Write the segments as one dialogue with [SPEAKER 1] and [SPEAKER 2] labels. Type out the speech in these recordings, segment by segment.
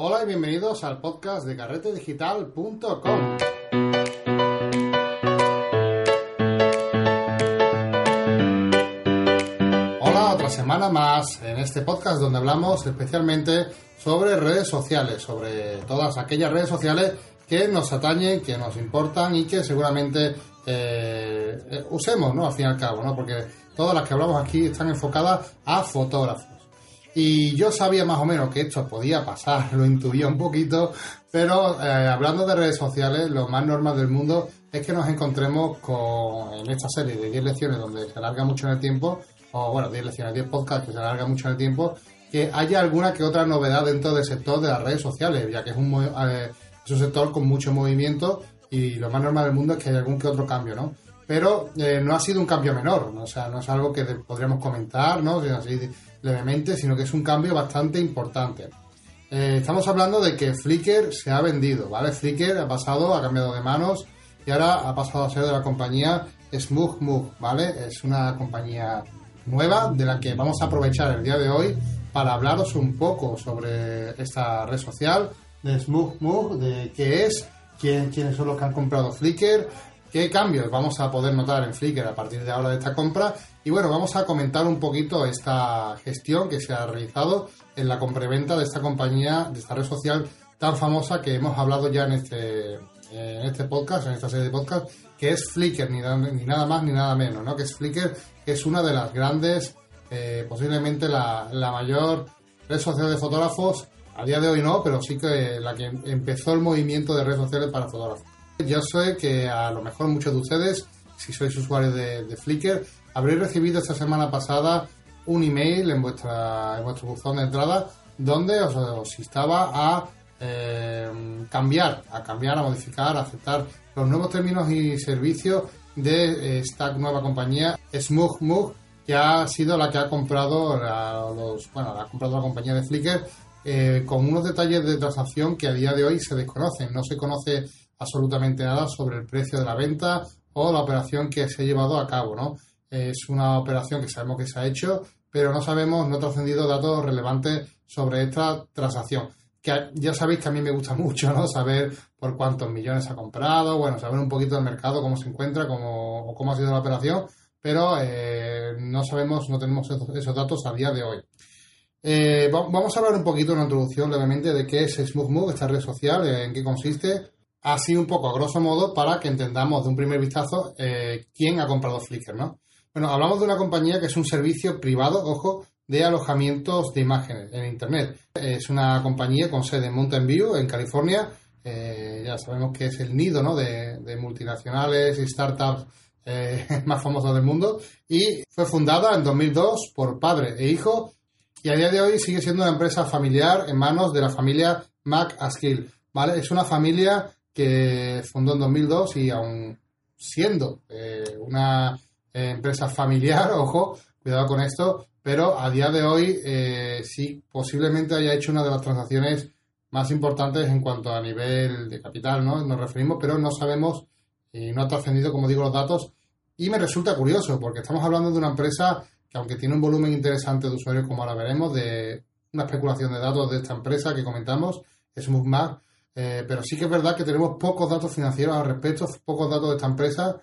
[SPEAKER 1] Hola y bienvenidos al podcast de carretedigital.com. Hola, otra semana más en este podcast donde hablamos especialmente sobre redes sociales, sobre todas aquellas redes sociales que nos atañen, que nos importan y que seguramente eh, eh, usemos, ¿no? Al fin y al cabo, ¿no? Porque todas las que hablamos aquí están enfocadas a fotógrafos. Y yo sabía más o menos que esto podía pasar, lo intuía un poquito, pero eh, hablando de redes sociales, lo más normal del mundo es que nos encontremos con, en esta serie de 10 lecciones donde se alarga mucho en el tiempo, o bueno, 10 lecciones, 10 podcasts que se alarga mucho en el tiempo, que haya alguna que otra novedad dentro del sector de las redes sociales, ya que es un, eh, es un sector con mucho movimiento y lo más normal del mundo es que haya algún que otro cambio, ¿no? Pero eh, no ha sido un cambio menor, ¿no? o sea, no es algo que podríamos comentar, ¿no? Así, levemente, sino que es un cambio bastante importante. Eh, estamos hablando de que Flickr se ha vendido, ¿vale? Flickr ha pasado, ha cambiado de manos y ahora ha pasado a ser de la compañía Smooth ¿vale? Es una compañía nueva de la que vamos a aprovechar el día de hoy para hablaros un poco sobre esta red social de Smooth de qué es, quién, quiénes son los que han comprado Flickr, qué cambios vamos a poder notar en Flickr a partir de ahora de esta compra y bueno, vamos a comentar un poquito esta gestión que se ha realizado en la compraventa de esta compañía, de esta red social tan famosa que hemos hablado ya en este, en este podcast, en esta serie de podcast, que es Flickr, ni, ni nada más ni nada menos, ¿no? Que es Flickr, que es una de las grandes, eh, posiblemente la, la mayor red social de fotógrafos, a día de hoy no, pero sí que la que empezó el movimiento de redes sociales para fotógrafos. Yo sé que a lo mejor muchos de ustedes, si sois usuarios de, Flickr, habréis recibido esta semana pasada un email en, vuestra, en vuestro buzón de entrada donde os, instaba a eh, cambiar, a cambiar, a modificar, a aceptar los nuevos términos y servicios de esta nueva compañía Smooth que ha sido la que ha comprado la, los, bueno, la compañía de Flickr eh, con unos detalles de transacción que a día de hoy se desconocen. No se conoce absolutamente nada sobre el precio de la venta o la operación que se ha llevado a cabo, ¿no? Es una operación que sabemos que se ha hecho, pero no sabemos, no ha trascendido datos relevantes sobre esta transacción. Que ya sabéis que a mí me gusta mucho, ¿no? Saber por cuántos millones ha comprado, bueno, saber un poquito del mercado, cómo se encuentra, cómo, cómo ha sido la operación, pero eh, no sabemos, no tenemos esos, datos a día de hoy. Eh, vamos a hablar un poquito, una introducción levemente, de qué es SmoothMove, esta red social, en qué consiste, así un poco a grosso modo, para que entendamos de un primer vistazo eh, quién ha comprado Flickr, ¿no? Bueno, hablamos de una compañía que es un servicio privado, ojo, de alojamientos de imágenes en Internet. Es una compañía con sede en Mountain View, en California. Eh, ya sabemos que es el nido ¿no? de, multinacionales y startups eh, más famosos del mundo. Y fue fundada en 2002 por padre e hijo. Y a día de hoy sigue siendo una empresa familiar en manos de la familia Mac Askill. ¿vale? Es una familia que fundó en 2002 y aún siendo eh, una eh, empresa familiar, ojo, cuidado con esto, pero a día de hoy eh, sí posiblemente haya hecho una de las transacciones más importantes en cuanto a nivel de capital, ¿no? Nos referimos, pero no sabemos y no ha trascendido, como digo, los datos. Y me resulta curioso, porque estamos hablando de una empresa que, aunque tiene un volumen interesante de usuarios, como ahora veremos, de una especulación de datos de esta empresa que comentamos, es MUFMAG, eh, pero sí que es verdad que tenemos pocos datos financieros al respecto, pocos datos de esta empresa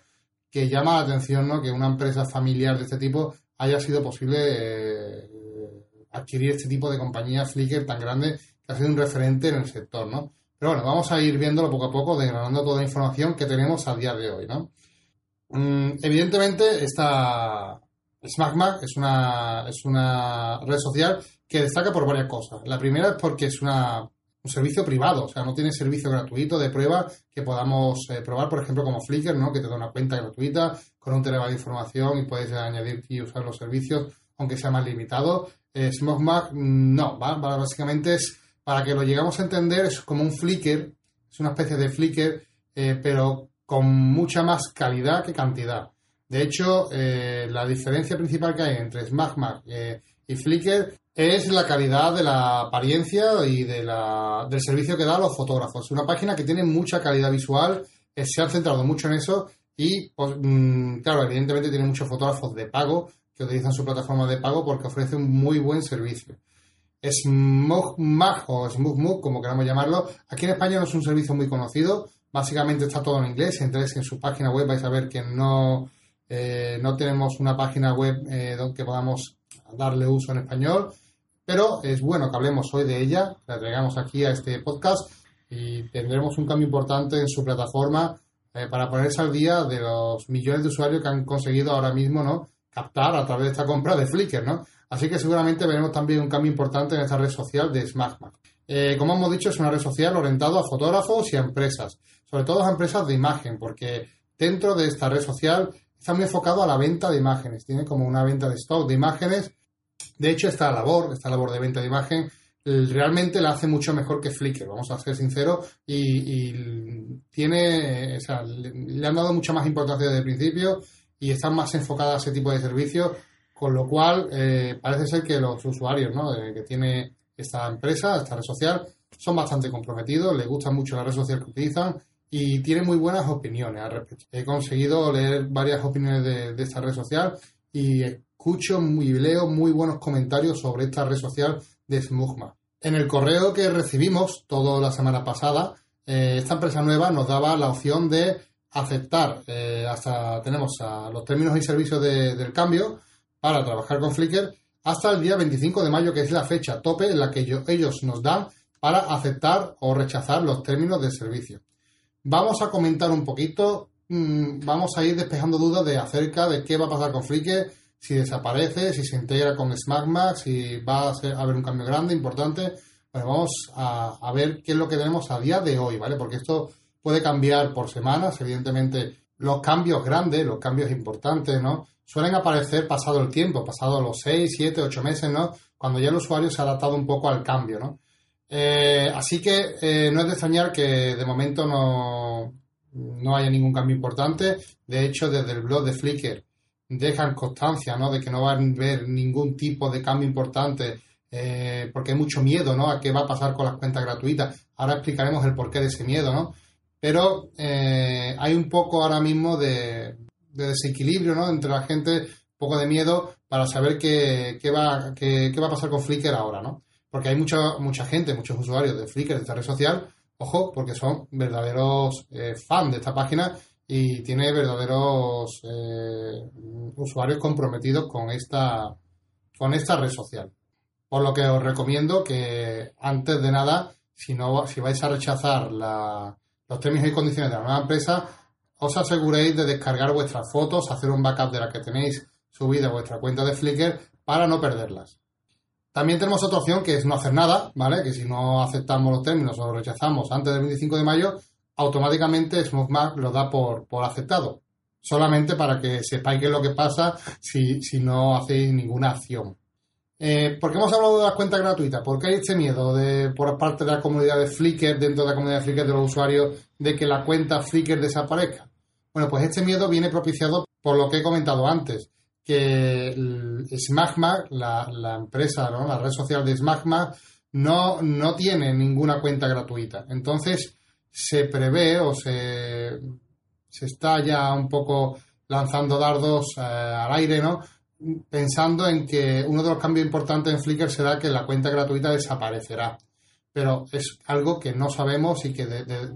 [SPEAKER 1] que llama la atención ¿no? que una empresa familiar de este tipo haya sido posible eh, adquirir este tipo de compañía Flickr tan grande que ha sido un referente en el sector, ¿no? Pero bueno, vamos a ir viéndolo poco a poco, desgranando toda la información que tenemos a día de hoy, ¿no? Mm, evidentemente, esta SmackMac es una, es una red social que destaca por varias cosas. La primera es porque es una un servicio privado, o sea, no tiene servicio gratuito de prueba que podamos eh, probar, por ejemplo, como Flickr, ¿no? Que te da una cuenta gratuita con un terabyte de información y puedes añadir y usar los servicios, aunque sea más limitado. Eh, no, básicamente es, para que lo llegamos a entender, es como un Flickr, es una especie de Flickr, eh, pero con mucha más calidad que cantidad. De hecho, eh, la diferencia principal que hay entre SmackMag y Flickr es la calidad de la apariencia y de la, del servicio que da a los fotógrafos. Una página que tiene mucha calidad visual, eh, se han centrado mucho en eso y, pues, mm, claro, evidentemente tiene muchos fotógrafos de pago que utilizan su plataforma de pago porque ofrece un muy buen servicio. SmugMag o SmugMug, como queramos llamarlo. Aquí en España no es un servicio muy conocido. Básicamente está todo en inglés. Si entráis en su página web vais a ver que no, eh, no tenemos una página web eh, donde podamos darle uso en español. Pero es bueno que hablemos hoy de ella, la traigamos aquí a este podcast y tendremos un cambio importante en su plataforma eh, para ponerse al día de los millones de usuarios que han conseguido ahora mismo no captar a través de esta compra de Flickr, ¿no? Así que seguramente veremos también un cambio importante en esta red social de SmackMac. Eh, como hemos dicho, es una red social orientada a fotógrafos y a empresas, sobre todo a empresas de imagen, porque dentro de esta red social está muy enfocado a la venta de imágenes. Tiene como una venta de stock de imágenes. De hecho, esta labor, esta labor de venta de imagen, realmente la hace mucho mejor que Flickr, vamos a ser sinceros, y, tiene, o sea, le, han dado mucha más importancia desde el principio y están más enfocadas a ese tipo de servicios, con lo cual eh, parece ser que los usuarios ¿no? que tiene esta empresa, esta red social, son bastante comprometidos, les gusta mucho la red social que utilizan y tienen muy buenas opiniones al respecto. He conseguido leer varias opiniones de, esta red social y escucho y leo muy buenos comentarios sobre esta red social de Smugma. En el correo que recibimos toda la semana pasada, eh, esta empresa nueva nos daba la opción de aceptar, eh, hasta tenemos a los términos y servicios del cambio para trabajar con Flickr hasta el día 25 de mayo, que es la fecha tope en la que ellos nos dan para aceptar o rechazar los términos de servicio. Vamos a comentar un poquito, mm, vamos a ir despejando dudas de acerca de qué va a pasar con Flickr, si desaparece, si se integra con SmackMax, si va a, haber un cambio grande, importante. Bueno, vamos a, ver qué es lo que tenemos a día de hoy, ¿vale? Porque esto puede cambiar por semanas, evidentemente los cambios grandes, los cambios importantes, ¿no? Suelen aparecer pasado el tiempo, pasado los 6, 7, 8 meses, ¿no? Cuando ya el usuario se ha adaptado un poco al cambio, ¿no? Eh, así que eh, no es de extrañar que de momento no, no haya ningún cambio importante. De hecho, desde el blog de Flickr dejan constancia ¿no? de que no van a haber ningún tipo de cambio importante eh, porque hay mucho miedo ¿no? a qué va a pasar con las cuentas gratuitas. Ahora explicaremos el porqué de ese miedo, ¿no? Pero eh, hay un poco ahora mismo de, desequilibrio ¿no? entre la gente, un poco de miedo para saber qué, qué va, qué, qué, va a pasar con Flickr ahora, ¿no? Porque hay mucha, mucha gente, muchos usuarios de Flickr, de esta red social, ojo, porque son verdaderos eh, fans de esta página y tiene verdaderos eh, usuarios comprometidos con esta, con esta red social. Por lo que os recomiendo que antes de nada, si, no, si vais a rechazar los términos y condiciones de la nueva empresa, os aseguréis de descargar vuestras fotos, hacer un backup de las que tenéis subida a vuestra cuenta de Flickr para no perderlas. También tenemos otra opción que es no hacer nada, ¿vale? Que si no aceptamos los términos o los rechazamos antes del 25 de mayo, automáticamente SmokeMark lo da por, aceptado. Solamente para que sepáis qué es lo que pasa si, no hacéis ninguna acción. Eh, ¿Por qué hemos hablado de las cuentas gratuitas? ¿Por qué hay este miedo de, por parte de la comunidad de Flickr, dentro de la comunidad de Flickr de los usuarios, de que la cuenta Flickr desaparezca? Bueno, pues este miedo viene propiciado por lo que he comentado antes, que Smagma, la, la empresa, ¿no? la red social de Smagma, no, no tiene ninguna cuenta gratuita. Entonces, se prevé o se, se está ya un poco lanzando dardos eh, al aire, ¿no? Pensando en que uno de los cambios importantes en Flickr será que la cuenta gratuita desaparecerá. Pero es algo que no sabemos y que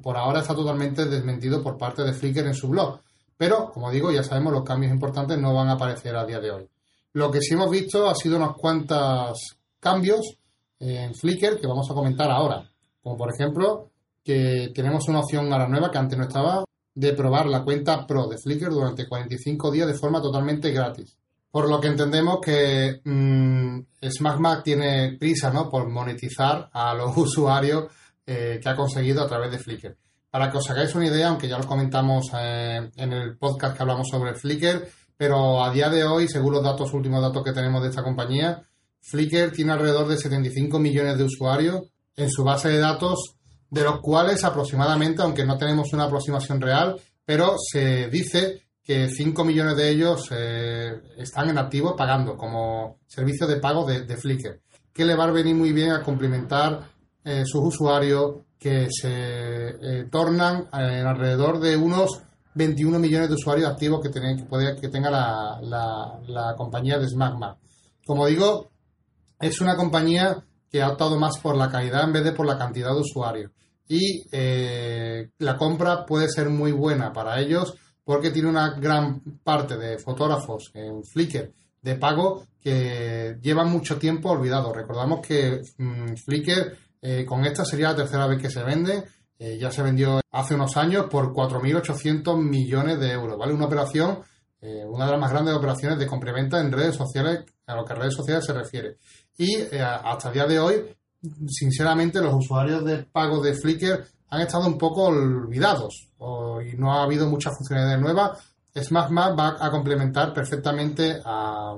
[SPEAKER 1] por ahora está totalmente desmentido por parte de Flickr en su blog. Pero, como digo, ya sabemos los cambios importantes no van a aparecer a día de hoy. Lo que sí hemos visto ha sido unos cuantos cambios en Flickr que vamos a comentar ahora. Como por ejemplo, que tenemos una opción ahora nueva que antes no estaba, de probar la cuenta Pro de Flickr durante 45 días de forma totalmente gratis. Por lo que entendemos que mmm, tiene prisa ¿no? por monetizar a los usuarios eh, que ha conseguido a través de Flickr. Para que os hagáis una idea, aunque ya lo comentamos eh, en el podcast que hablamos sobre Flickr, pero a día de hoy, según los datos, últimos datos que tenemos de esta compañía, Flickr tiene alrededor de 75 millones de usuarios en su base de datos de los cuales aproximadamente, aunque no tenemos una aproximación real, pero se dice que 5 millones de ellos eh, están en activo pagando como servicio de pago de, Flickr, que le va a venir muy bien a complementar eh, sus usuarios que se eh, tornan en alrededor de unos 21 millones de usuarios activos que, que, puede, que tenga la, la, compañía de SmackMac. Como digo, es una compañía que ha optado más por la calidad en vez de por la cantidad de usuarios. Y eh, la compra puede ser muy buena para ellos porque tiene una gran parte de fotógrafos en Flickr de pago que llevan mucho tiempo olvidados. Recordamos que mm, Flickr eh, con esta sería la tercera vez que se vende. Eh, ya se vendió hace unos años por 4.800 millones de euros. ¿vale? Una operación, una de las más grandes operaciones de complementa en redes sociales, a lo que redes sociales se refiere. Y hasta el día de hoy sinceramente los usuarios de pago de Flickr han estado un poco olvidados y no ha habido muchas funcionalidades nuevas. SmartMap va a complementar perfectamente a,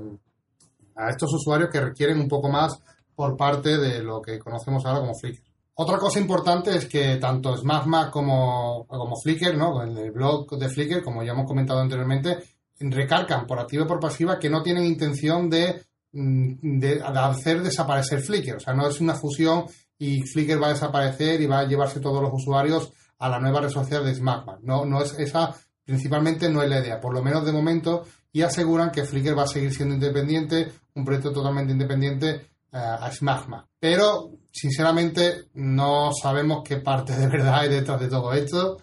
[SPEAKER 1] estos usuarios que requieren un poco más por parte de lo que conocemos ahora como Flickr. Otra cosa importante es que tanto SmartMap como, como Flickr, ¿no? el blog de Flickr, como ya hemos comentado anteriormente, recargan por activa y por pasiva que no tienen intención de Mm, de, hacer desaparecer Flickr. O sea, no es una fusión y Flickr va a desaparecer y va a llevarse todos los usuarios a la nueva red social de SmackMan. No, no es esa, principalmente no es la idea, por lo menos de momento, y aseguran que Flickr va a seguir siendo independiente, un proyecto totalmente independiente a SmackMan. Pero, sinceramente, no sabemos qué parte de verdad hay detrás de todo esto.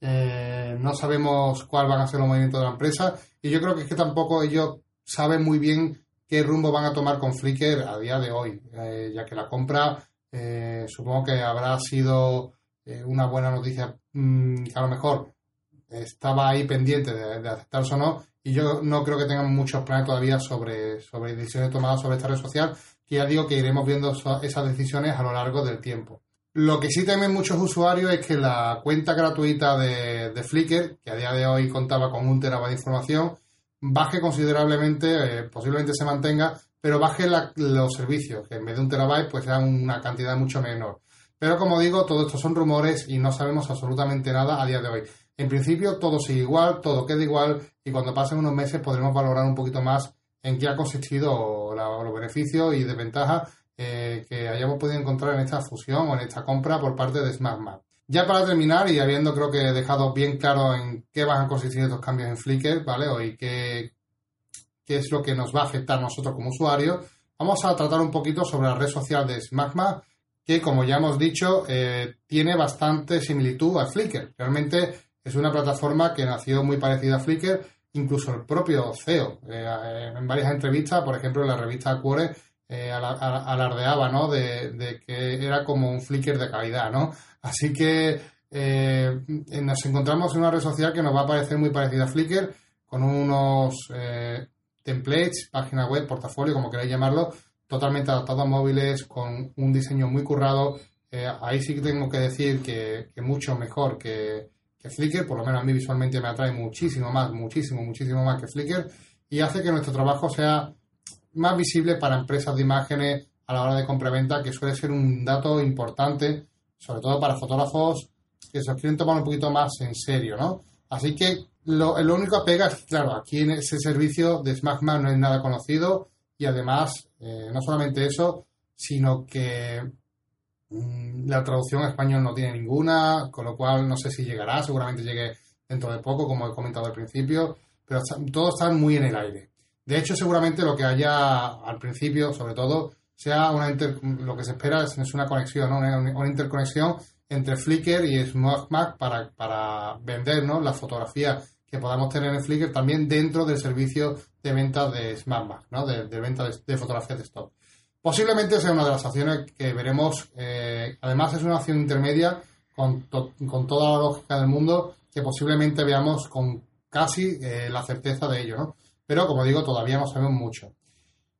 [SPEAKER 1] Eh, no sabemos cuál van a ser los movimientos de la empresa y yo creo que es que tampoco ellos saben muy bien qué rumbo van a tomar con Flickr a día de hoy, eh, ya que la compra eh, supongo que habrá sido eh, una buena noticia, mm, que a lo mejor estaba ahí pendiente de, aceptarse o no, y yo no creo que tengan muchos planes todavía sobre, sobre decisiones tomadas sobre esta red social, que ya digo que iremos viendo esas decisiones a lo largo del tiempo. Lo que sí temen muchos usuarios es que la cuenta gratuita de, Flickr, que a día de hoy contaba con un terabyte de información, baje considerablemente, eh, posiblemente se mantenga, pero baje los servicios, que en vez de un terabyte pues sea una cantidad mucho menor. Pero como digo, todo esto son rumores y no sabemos absolutamente nada a día de hoy. En principio todo sigue igual, todo queda igual y cuando pasen unos meses podremos valorar un poquito más en qué ha consistido los beneficios y desventajas eh, que hayamos podido encontrar en esta fusión o en esta compra por parte de SmartMap. Ya para terminar, y habiendo creo que dejado bien claro en qué van a consistir estos cambios en Flickr, ¿vale? O y qué, qué es lo que nos va a afectar nosotros como usuarios, vamos a tratar un poquito sobre la red social de Smagma, que como ya hemos dicho, eh, tiene bastante similitud a Flickr. Realmente es una plataforma que nació muy parecida a Flickr, incluso el propio CEO. Eh, en varias entrevistas, por ejemplo, en la revista Quore, eh, alardeaba, ¿no? De, que era como un Flickr de calidad, ¿no? Así que eh, nos encontramos en una red social que nos va a parecer muy parecida a Flickr, con unos templates, página web, portafolio, como queráis llamarlo, totalmente adaptado a móviles, con un diseño muy currado. Ahí sí que tengo que decir que, mucho mejor que, Flickr, por lo menos a mí visualmente me atrae muchísimo más, muchísimo, muchísimo más que Flickr, y hace que nuestro trabajo sea más visible para empresas de imágenes a la hora de compraventa, que suele ser un dato importante sobre todo para fotógrafos que se quieren tomar un poquito más en serio, ¿no? Así que lo, lo único que pega es, claro, aquí en ese servicio de SmackMan no es nada conocido y además, eh, no solamente eso, sino que mm, la traducción a español no tiene ninguna, con lo cual no sé si llegará, seguramente llegue dentro de poco, como he comentado al principio, pero todo está muy en el aire. De hecho, seguramente lo que haya al principio, sobre todo, sea una lo que se espera es, una conexión, una, interconexión entre Flickr y SmartMac para, para vender la fotografía que podamos tener en Flickr también dentro del servicio de venta de SmartMac, ¿no? de, venta de, fotografías de stock. Posiblemente sea una de las acciones que veremos, eh, además es una acción intermedia con, con, toda la lógica del mundo que posiblemente veamos con casi eh, la certeza de ello, ¿no? Pero como digo, todavía no sabemos mucho.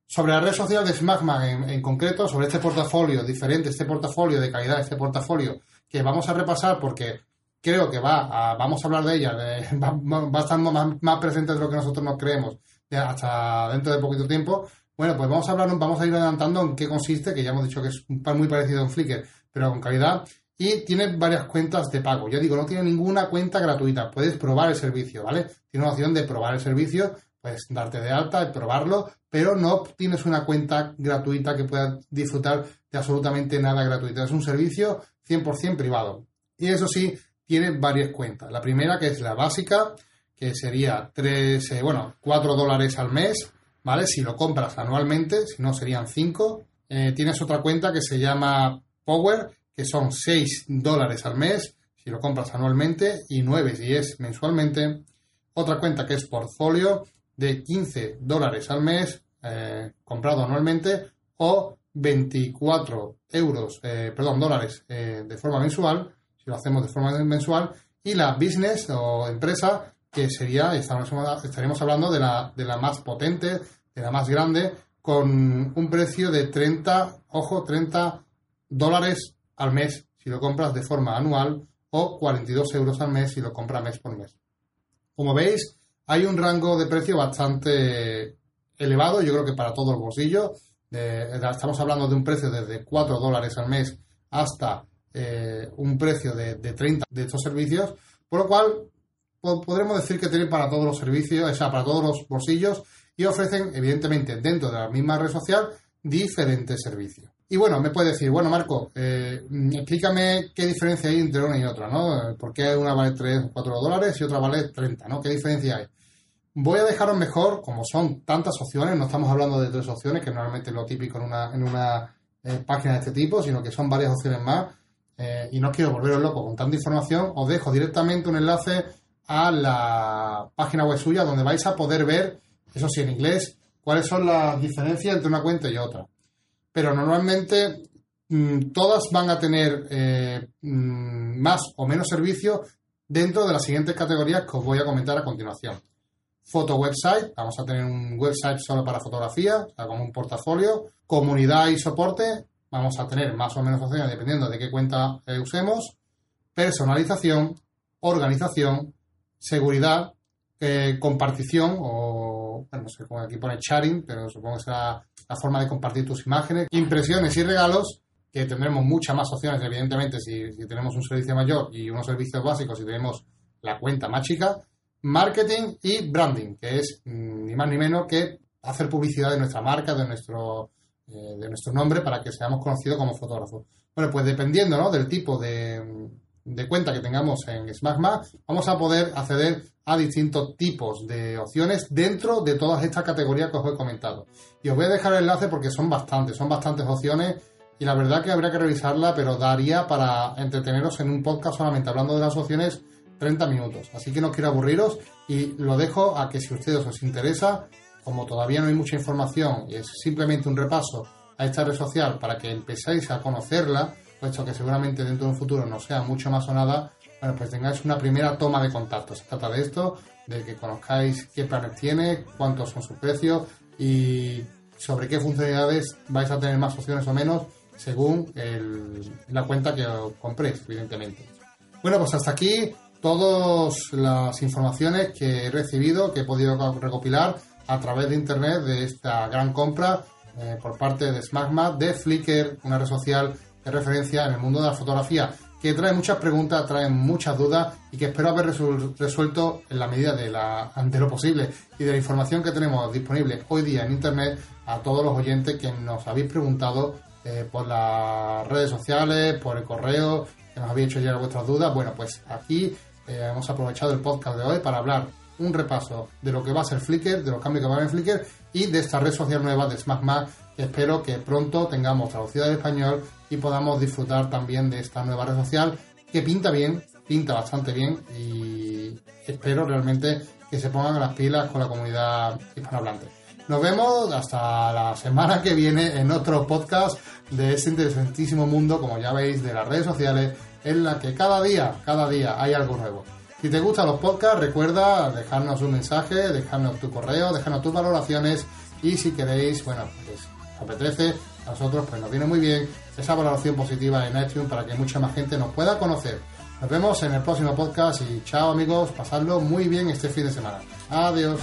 [SPEAKER 1] Sobre la red social de Smagman en, concreto, sobre este portafolio diferente, este portafolio de calidad, este portafolio que vamos a repasar porque creo que va a, vamos a hablar de ella, va, a estar más, presente de lo que nosotros nos creemos hasta dentro de poquito tiempo. Bueno, pues vamos a hablar, vamos a ir adelantando en qué consiste, que ya hemos dicho que es muy parecido a un Flickr, pero con calidad. Y tiene varias cuentas de pago. Ya digo, no tiene ninguna cuenta gratuita. Puedes probar el servicio, ¿vale? Tiene una opción de probar el servicio puedes darte de alta y probarlo, pero no tienes una cuenta gratuita que pueda disfrutar de absolutamente nada gratuito. Es un servicio 100% privado. Y eso sí, tiene varias cuentas. La primera, que es la básica, que sería 3, eh, bueno, 4 dólares al mes, ¿vale? Si lo compras anualmente, si no serían 5. eh, tienes otra cuenta que se llama Power, que son 6 dólares al mes si lo compras anualmente y 9 si es mensualmente. Otra cuenta que es Portfolio de 15 dólares al mes eh, comprado anualmente o 24 euros, eh, perdón, dólares de forma mensual, si lo hacemos de forma mensual, y la business o empresa, que sería, estaríamos hablando de la, de la más potente, de la más grande, con un precio de 30, ojo, 30 dólares al mes si lo compras de forma anual o 42 euros al mes si lo compras mes por mes. Como veis, hay un rango de precio bastante elevado, yo creo que para todo el bolsillo. estamos hablando de un precio desde 4 dólares al mes hasta eh, un precio de, de, 30 de estos servicios, por lo cual podremos decir que tienen para todos los servicios, o sea, para todos los bolsillos y ofrecen, evidentemente, dentro de la misma red social, diferentes servicios. Y bueno, me puede decir, bueno, Marco, eh, explícame qué diferencia hay entre una y otra, ¿no? ¿Por qué una vale 3 o 4 dólares y otra vale 30, ¿no? ¿Qué diferencia hay? Voy a dejaros mejor, como son tantas opciones, no estamos hablando de tres opciones, que normalmente es lo típico en una, en una eh, página de este tipo, sino que son varias opciones más, eh, y no quiero volveros loco con tanta información, os dejo directamente un enlace a la página web suya donde vais a poder ver eso sí, en inglés, cuáles son las diferencias entre una cuenta y otra. Pero normalmente mm, todas van a tener eh, mm, más o menos servicios dentro de las siguientes categorías que os voy a comentar a continuación. Foto website, vamos a tener un website solo para fotografía, o sea, como un portafolio. Comunidad y soporte, vamos a tener más o menos opciones dependiendo de qué cuenta eh, usemos. Personalización, organización, seguridad, eh, compartición o bueno, no sé aquí pone sharing, pero supongo que será la forma de compartir tus imágenes, impresiones y regalos, que tendremos muchas más opciones, evidentemente, si, tenemos un servicio mayor y unos servicios básicos, si tenemos la cuenta más chica, marketing y branding, que es mm, ni más ni menos que hacer publicidad de nuestra marca, de nuestro, eh, de nuestro nombre, para que seamos conocidos como fotógrafos. Bueno, pues dependiendo ¿no? del tipo de, de cuenta que tengamos en Smagma, vamos a poder acceder a distintos tipos de opciones dentro de todas estas categorías que os he comentado. Y os voy a dejar el enlace porque son bastantes, son bastantes opciones y la verdad que habría que revisarla, pero daría para entreteneros en un podcast solamente hablando de las opciones 30 minutos. Así que no quiero aburriros y lo dejo a que si a ustedes os interesa, como todavía no hay mucha información y es simplemente un repaso a esta red social para que empecéis a conocerla, puesto que seguramente dentro de un futuro no sea mucho más o nada, bueno, pues tengáis una primera toma de contacto. Se trata de esto, de que conozcáis qué planes tiene, cuántos son sus precios y sobre qué funcionalidades vais a tener más opciones o menos según la cuenta que compréis, evidentemente. Bueno, pues hasta aquí todas las informaciones que he recibido, que he podido recopilar a través de internet de esta gran compra eh, por parte de Smagma de Flickr, una red social de referencia en el mundo de la fotografía que trae muchas preguntas, trae muchas dudas y que espero haber resuelto en la medida de, la, de lo posible y de la información que tenemos disponible hoy día en Internet a todos los oyentes que nos habéis preguntado eh, por las redes sociales, por el correo, que nos habéis hecho llegar vuestras dudas. Bueno, pues aquí eh, hemos aprovechado el podcast de hoy para hablar un repaso de lo que va a ser Flickr, de los cambios que va a haber en Flickr y de esta red social nueva de SmackMac espero que pronto tengamos traducida al español y podamos disfrutar también de esta nueva red social que pinta bien, pinta bastante bien y espero realmente que se pongan las pilas con la comunidad hispanohablante. Nos vemos hasta la semana que viene en otro podcast de este interesantísimo mundo, como ya veis, de las redes sociales, en la que cada día, cada día hay algo nuevo. Si te gustan los podcasts, recuerda dejarnos un mensaje, dejarnos tu correo, dejarnos tus valoraciones y si queréis, bueno, pues apetece, a nosotros pues nos viene muy bien esa valoración positiva en iTunes para que mucha más gente nos pueda conocer. Nos vemos en el próximo podcast y chao amigos, pasadlo muy bien este fin de semana. Adiós.